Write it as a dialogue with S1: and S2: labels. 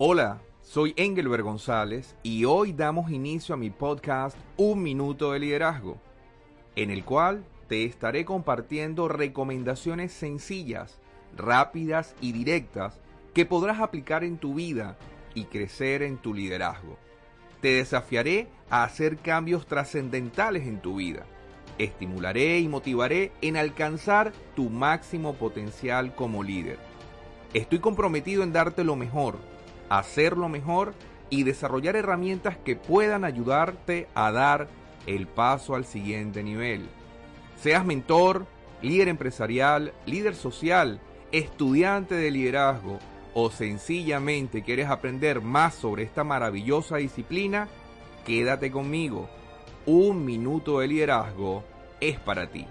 S1: Hola, soy Engelbert González y hoy damos inicio a mi podcast Un Minuto de Liderazgo, en el cual te estaré compartiendo recomendaciones sencillas, rápidas y directas que podrás aplicar en tu vida y crecer en tu liderazgo. Te desafiaré a hacer cambios trascendentales en tu vida. Estimularé y motivaré en alcanzar tu máximo potencial como líder. Estoy comprometido en darte lo mejor hacerlo mejor y desarrollar herramientas que puedan ayudarte a dar el paso al siguiente nivel. Seas mentor, líder empresarial, líder social, estudiante de liderazgo o sencillamente quieres aprender más sobre esta maravillosa disciplina, quédate conmigo. Un minuto de liderazgo es para ti.